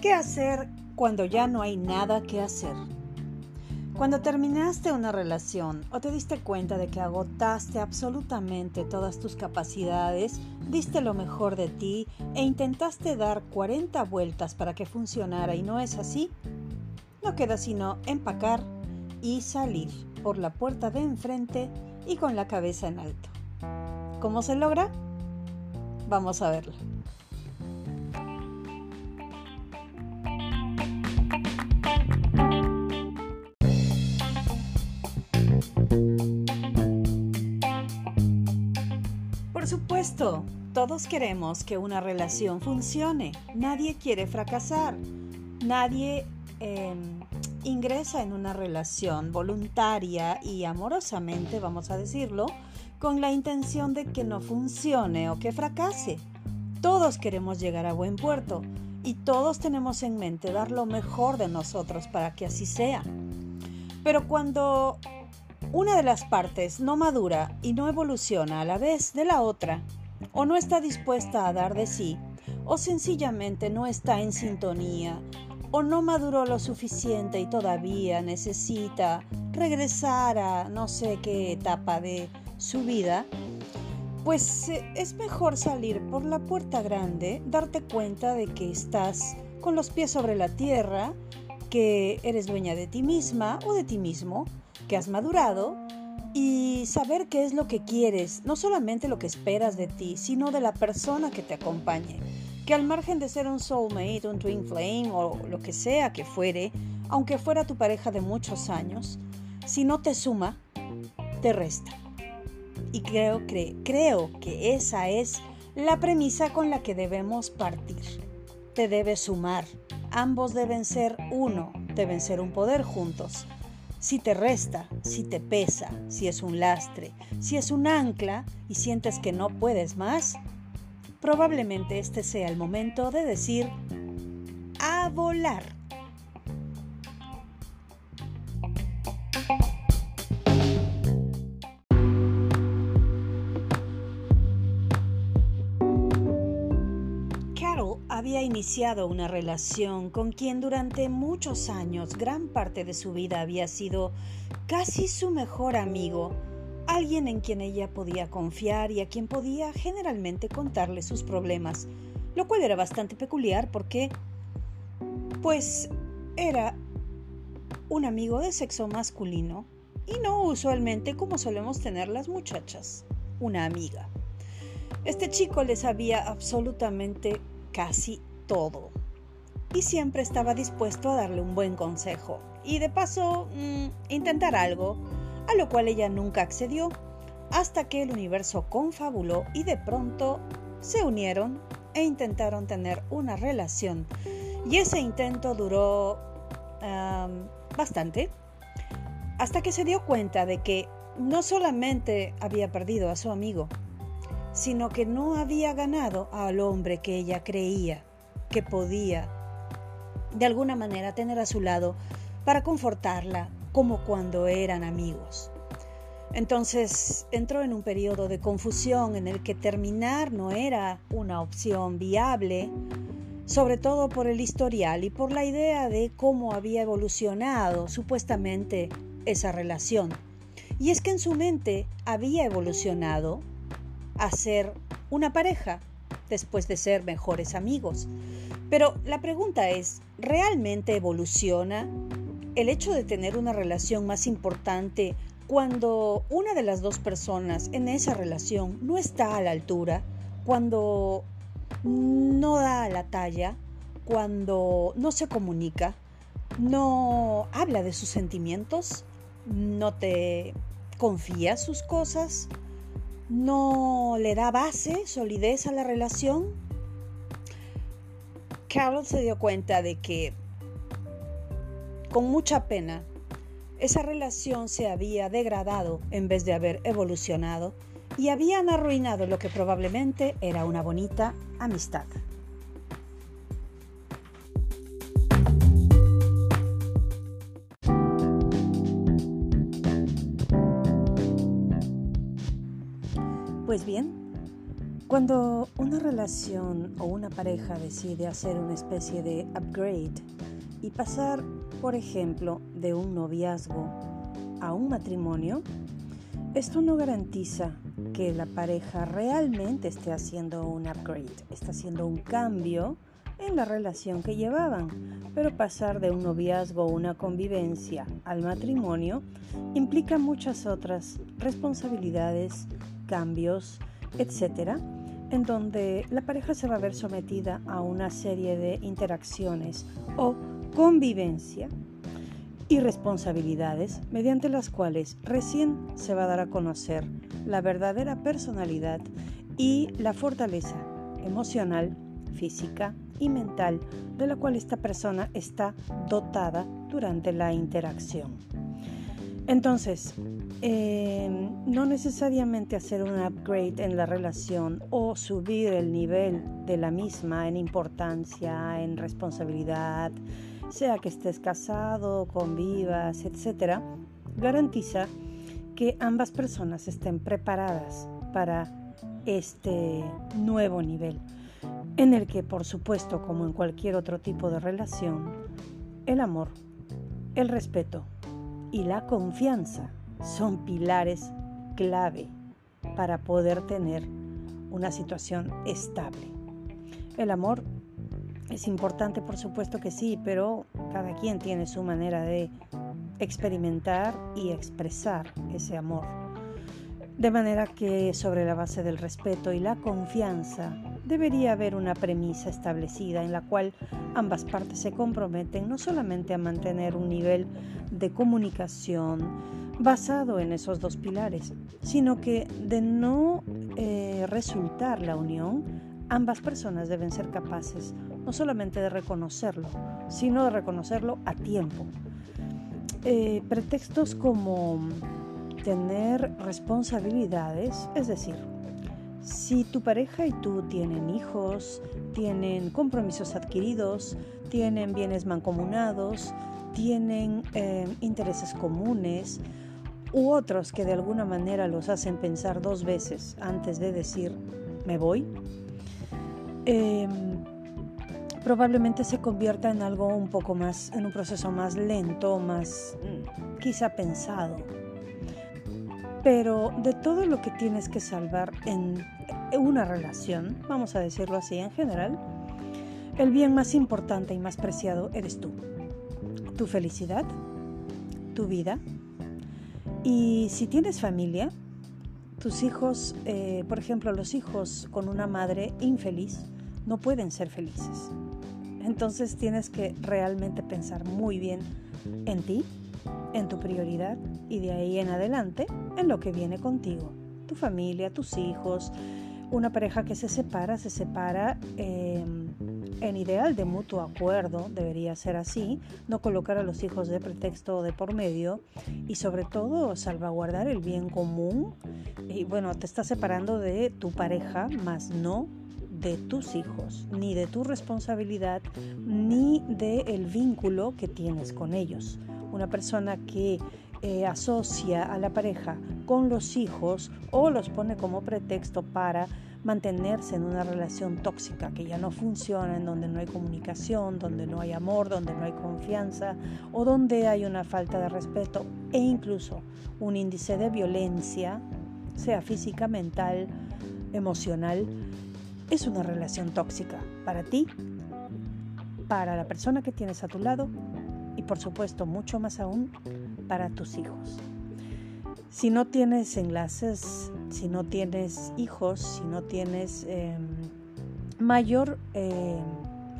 ¿Qué hacer cuando ya no hay nada que hacer? Cuando terminaste una relación o te diste cuenta de que agotaste absolutamente todas tus capacidades, diste lo mejor de ti e intentaste dar 40 vueltas para que funcionara y no es así, no queda sino empacar y salir por la puerta de enfrente y con la cabeza en alto. ¿Cómo se logra? Vamos a verlo. Todos queremos que una relación funcione. Nadie quiere fracasar. Nadie em, ingresa en una relación voluntaria y amorosamente, vamos a decirlo, con la intención de que no funcione o que fracase. Todos queremos llegar a buen puerto y todos tenemos en mente dar lo mejor de nosotros para que así sea. Pero cuando una de las partes no madura y no evoluciona a la vez de la otra, o no está dispuesta a dar de sí, o sencillamente no está en sintonía, o no maduró lo suficiente y todavía necesita regresar a no sé qué etapa de su vida, pues eh, es mejor salir por la puerta grande, darte cuenta de que estás con los pies sobre la tierra, que eres dueña de ti misma o de ti mismo, que has madurado y saber qué es lo que quieres, no solamente lo que esperas de ti, sino de la persona que te acompañe. Que al margen de ser un soulmate, un twin flame o lo que sea que fuere, aunque fuera tu pareja de muchos años, si no te suma, te resta. Y creo, creo que esa es la premisa con la que debemos partir. Te debe sumar. Ambos deben ser uno, deben ser un poder juntos. Si te resta, si te pesa, si es un lastre, si es un ancla y sientes que no puedes más, probablemente este sea el momento de decir a volar. Había iniciado una relación con quien durante muchos años, gran parte de su vida había sido casi su mejor amigo, alguien en quien ella podía confiar y a quien podía generalmente contarle sus problemas, lo cual era bastante peculiar porque, pues, era un amigo de sexo masculino y no usualmente como solemos tener las muchachas, una amiga. Este chico le sabía absolutamente casi todo. Y siempre estaba dispuesto a darle un buen consejo. Y de paso, mm, intentar algo, a lo cual ella nunca accedió, hasta que el universo confabuló y de pronto se unieron e intentaron tener una relación. Y ese intento duró bastante, hasta que se dio cuenta de que no solamente había perdido a su amigo, sino que no había ganado al hombre que ella creía que podía de alguna manera tener a su lado para confortarla como cuando eran amigos. Entonces entró en un periodo de confusión en el que terminar no era una opción viable, sobre todo por el historial y por la idea de cómo había evolucionado supuestamente esa relación. Y es que en su mente había evolucionado a ser una pareja después de ser mejores amigos. Pero la pregunta es, ¿realmente evoluciona el hecho de tener una relación más importante cuando una de las dos personas en esa relación no está a la altura, cuando no da la talla, cuando no se comunica, no habla de sus sentimientos, no te confía sus cosas, no le da base, solidez a la relación, Carol se dio cuenta de que con mucha pena esa relación se había degradado en vez de haber evolucionado y habían arruinado lo que probablemente era una bonita amistad. Pues bien, Cuando una relación o una pareja decide hacer una especie de upgrade y pasar, por ejemplo, de un noviazgo a un matrimonio, esto no garantiza que la pareja realmente esté haciendo un upgrade, está haciendo un cambio en la relación que llevaban, pero pasar de un noviazgo o una convivencia al matrimonio implica muchas otras responsabilidades, cambios, etc., en donde la pareja se va a ver sometida a una serie de interacciones o convivencia y responsabilidades mediante las cuales recién se va a dar a conocer la verdadera personalidad y la fortaleza emocional, física y mental de la cual esta persona está dotada durante la interacción. Entonces, em, no necesariamente hacer un upgrade en la relación o subir el nivel de la misma en importancia, en responsabilidad, sea que estés casado, convivas, etc., garantiza que ambas personas estén preparadas para este nuevo nivel, en el que, por supuesto, como en cualquier otro tipo de relación, el amor, el respeto y la confianza son pilares clave para poder tener una situación estable. El amor es importante, por supuesto que sí, pero cada quien tiene su manera de experimentar y expresar ese amor. De manera que sobre la base del respeto y la confianza debería haber una premisa establecida en la cual ambas partes se comprometen no solamente a mantener un nivel de comunicación basado en esos dos pilares, sino que de no eh, resultar la unión, ambas personas deben ser capaces no solamente de reconocerlo, sino de reconocerlo a tiempo. Eh, pretextos como tener responsabilidades, es decir, si tu pareja y tú tienen hijos, tienen compromisos adquiridos, tienen bienes mancomunados, tienen eh, intereses comunes u otros que de alguna manera los hacen pensar dos veces antes de decir me voy, em, probablemente se convierta en algo un poco más, en un proceso más lento, más mm, quizá pensado. Pero de todo lo que tienes que salvar en una relación, vamos a decirlo así en general, el bien más importante y más preciado eres tú. Tu felicidad, tu vida. Y si tienes familia, tus hijos, eh, por ejemplo, los hijos con una madre infeliz, no pueden ser felices. Entonces tienes que realmente pensar muy bien en ti, en tu prioridad y de ahí en adelante en lo que viene contigo, tu familia, tus hijos. Una pareja que se separa, se separa em, en ideal de mutuo acuerdo, debería ser así, no colocar a los hijos de pretexto de por medio y sobre todo salvaguardar el bien común. Y bueno, te estás separando de tu pareja, más no de tus hijos, ni de tu responsabilidad, ni del el vínculo que tienes con ellos. Una persona que eh, asocia a la pareja con los hijos o los pone como pretexto para mantenerse en una relación tóxica que ya no funciona, en donde no hay comunicación, donde no hay amor, donde no hay confianza o donde hay una falta de respeto e incluso un índice de violencia, sea física, mental, emocional, es una relación tóxica para ti, para la persona que tienes a tu lado por supuesto mucho más aún para tus hijos. Si no tienes enlaces, si no tienes hijos, si no tienes em, mayor em,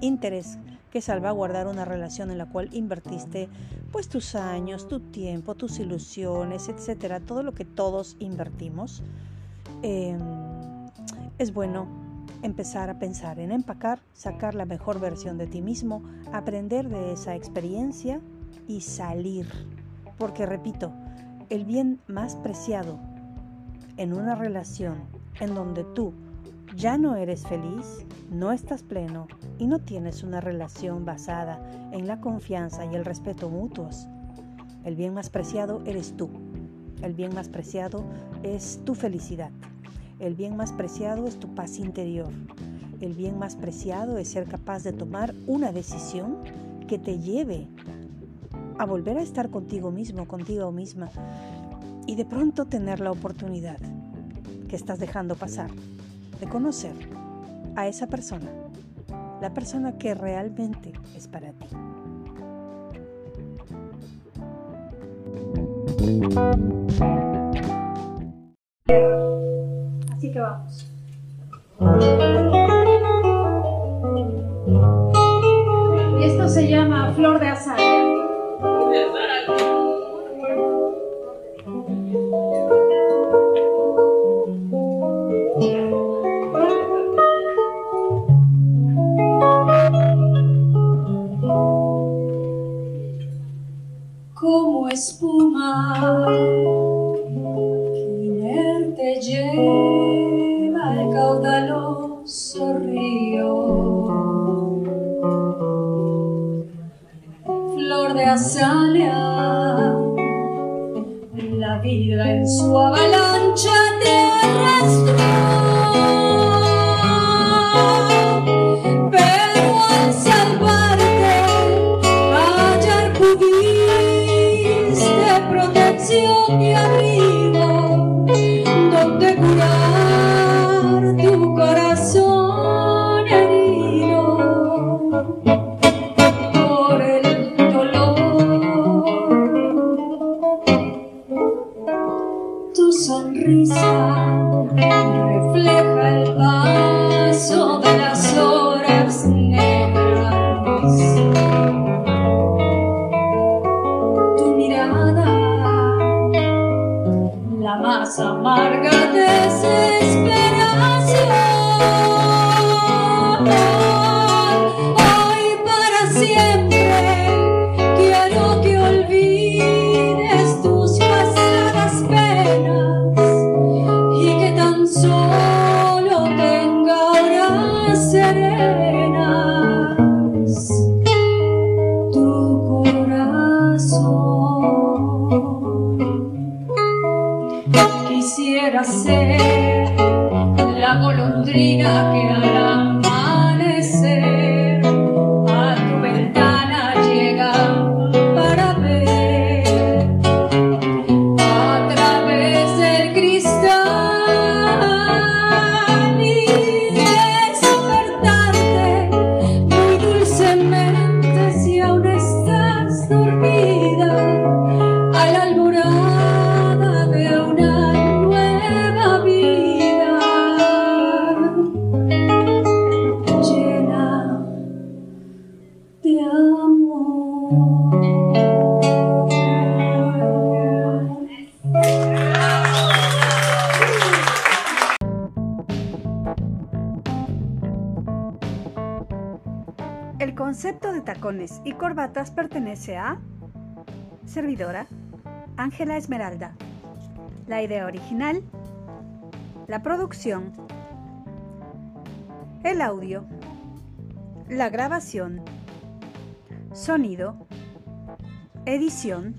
interés que salvaguardar una relación en la cual invertiste pues tus años, tu tiempo, tus ilusiones, etcétera, todo lo que todos invertimos, em, es bueno empezar a pensar en empacar, sacar la mejor versión de ti mismo, aprender de esa experiencia y salir. Porque repito, el bien más preciado en una relación en donde tú ya no eres feliz, no estás pleno y no tienes una relación basada en la confianza y el respeto mutuos, el bien más preciado eres tú. El bien más preciado es tu felicidad. El bien más preciado es tu paz interior. El bien más preciado es ser capaz de tomar una decisión que te lleve a volver a estar contigo mismo, contigo misma, y de pronto tener la oportunidad que estás dejando pasar de conocer a esa persona, la persona que realmente es para ti. Así que vamos. Y esto se llama flor de de azalea. La vida en su avalancha te arrastra. and reflect quisiera ser la golondrina que hará y corbatas pertenece a servidora Ángela Esmeralda. La idea original, la producción, el audio, la grabación, sonido, edición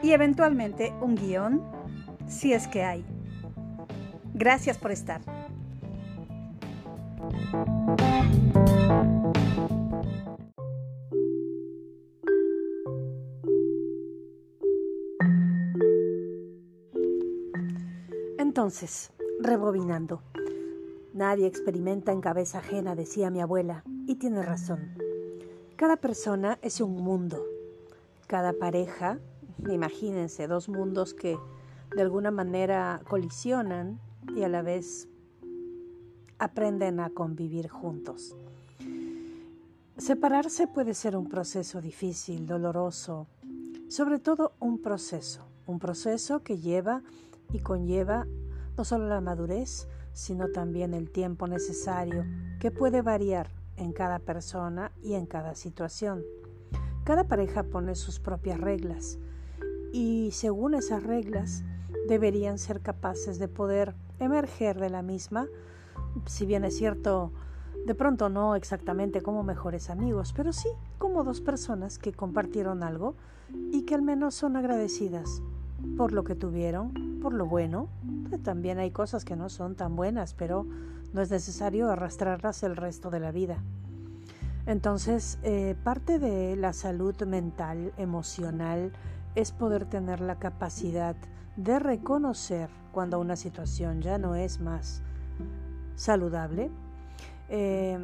y eventualmente un guion si es que hay. Gracias por estar. Entonces, rebobinando. Nadie experimenta en cabeza ajena, decía mi abuela, y tiene razón. Cada persona es un mundo. Cada pareja, imagínense, dos mundos que de alguna manera colisionan y a la vez aprenden a convivir juntos. Separarse puede ser un proceso difícil, doloroso, sobre todo un proceso, un proceso que lleva y conlleva no solo la madurez, sino también el tiempo necesario, que puede variar en cada persona y en cada situación. Cada pareja pone sus propias reglas y según esas reglas deberían ser capaces de poder emerger de la misma, si bien es cierto, de pronto no exactamente como mejores amigos, pero sí como dos personas que compartieron algo y que al menos son agradecidas por lo que tuvieron, por lo bueno. También hay cosas que no son tan buenas, pero no es necesario arrastrarlas el resto de la vida. Entonces, eh, parte de la salud mental, emocional, es poder tener la capacidad de reconocer cuando una situación ya no es más saludable, eh,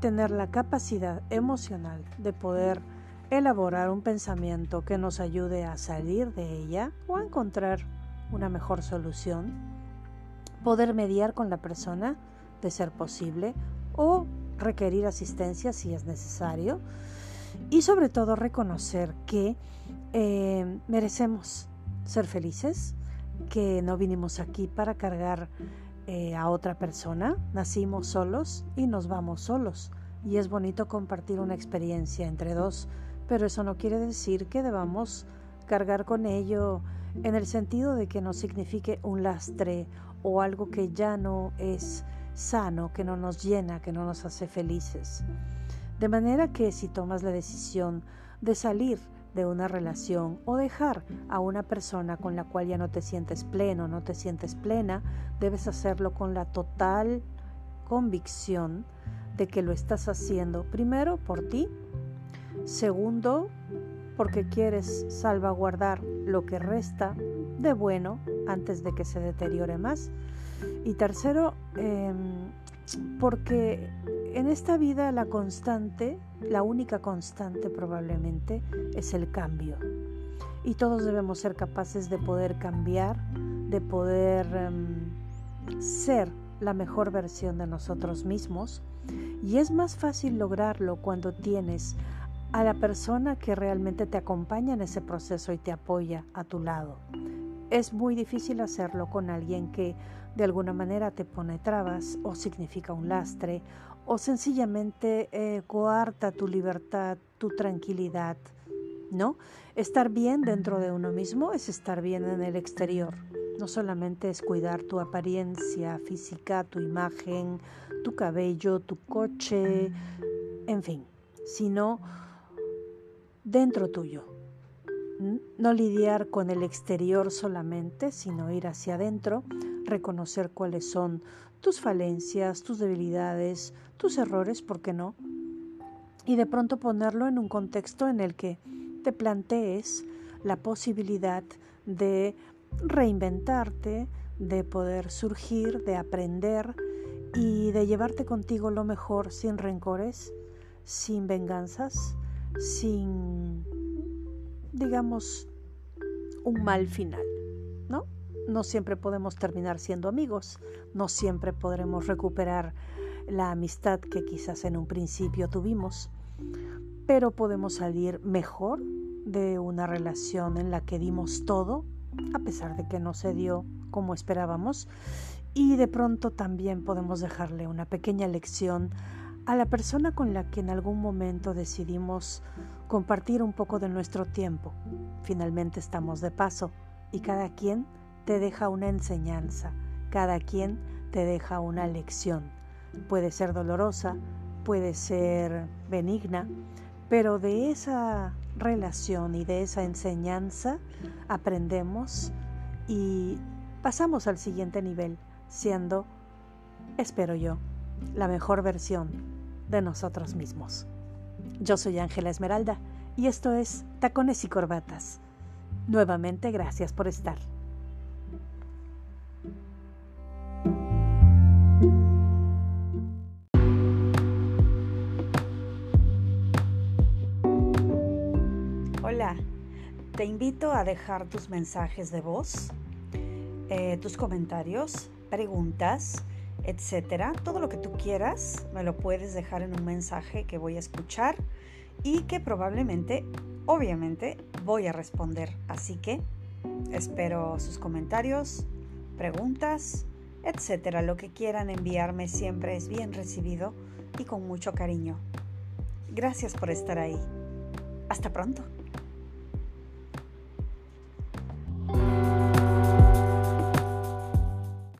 tener la capacidad emocional de poder elaborar un pensamiento que nos ayude a salir de ella o a encontrar una mejor solución, poder mediar con la persona de ser posible o requerir asistencia si es necesario. Y sobre todo reconocer que eh, merecemos ser felices, que no vinimos aquí para cargar eh, a otra persona, nacimos solos y nos vamos solos. Y es bonito compartir una experiencia entre dos, pero eso no quiere decir que debamos cargar con ello en el sentido de que no signifique un lastre o algo que ya no es sano, que no nos llena, que no nos hace felices. De manera que si tomas la decisión de salir de una relación o dejar a una persona con la cual ya no te sientes pleno, no te sientes plena, debes hacerlo con la total convicción de que lo estás haciendo primero por ti, segundo porque quieres salvaguardar lo que resta de bueno antes de que se deteriore más y tercero, em, porque en esta vida la constante, la única constante probablemente, es el cambio. Y todos debemos ser capaces de poder cambiar, de poder em, ser la mejor versión de nosotros mismos. Y es más fácil lograrlo cuando tienes a la persona que realmente te acompaña en ese proceso y te apoya a tu lado. Es muy difícil hacerlo con alguien que de alguna manera te pone trabas o significa un lastre o sencillamente eh, coarta tu libertad, tu tranquilidad, ¿no? Estar bien dentro de uno mismo es estar bien en el exterior. No solamente es cuidar tu apariencia física, tu imagen, tu cabello, tu coche, en fin, sino dentro tuyo. No lidiar con el exterior solamente, sino ir hacia adentro reconocer cuáles son tus falencias, tus debilidades, tus errores, ¿por qué no? Y de pronto ponerlo en un contexto en el que te plantees la posibilidad de reinventarte, de poder surgir, de aprender y de llevarte contigo lo mejor sin rencores, sin venganzas, sin, digamos, un mal final, ¿no? no siempre podemos terminar siendo amigos, no siempre podremos recuperar la amistad que quizás en un principio tuvimos, pero podemos salir mejor de una relación en la que dimos todo, a pesar de que no se dio como esperábamos, y de pronto también podemos dejarle una pequeña lección a la persona con la que en algún momento decidimos compartir un poco de nuestro tiempo. Finalmente estamos de paso y cada quien te deja una enseñanza, cada quien te deja una lección. Puede ser dolorosa, puede ser benigna, pero de esa relación y de esa enseñanza aprendemos y pasamos al siguiente nivel, siendo, espero yo, la mejor versión de nosotros mismos. Yo soy Ángela Esmeralda y esto es Tacones y Corbatas. Nuevamente gracias por estar. Hola, te invito a dejar tus mensajes de voz, eh, tus comentarios, preguntas, etcétera. Todo lo que tú quieras me lo puedes dejar en un mensaje que voy a escuchar y que probablemente, obviamente, voy a responder. Así que espero sus comentarios, preguntas, etcétera. Lo que quieran enviarme siempre es bien recibido y con mucho cariño. Gracias por estar ahí. Hasta pronto.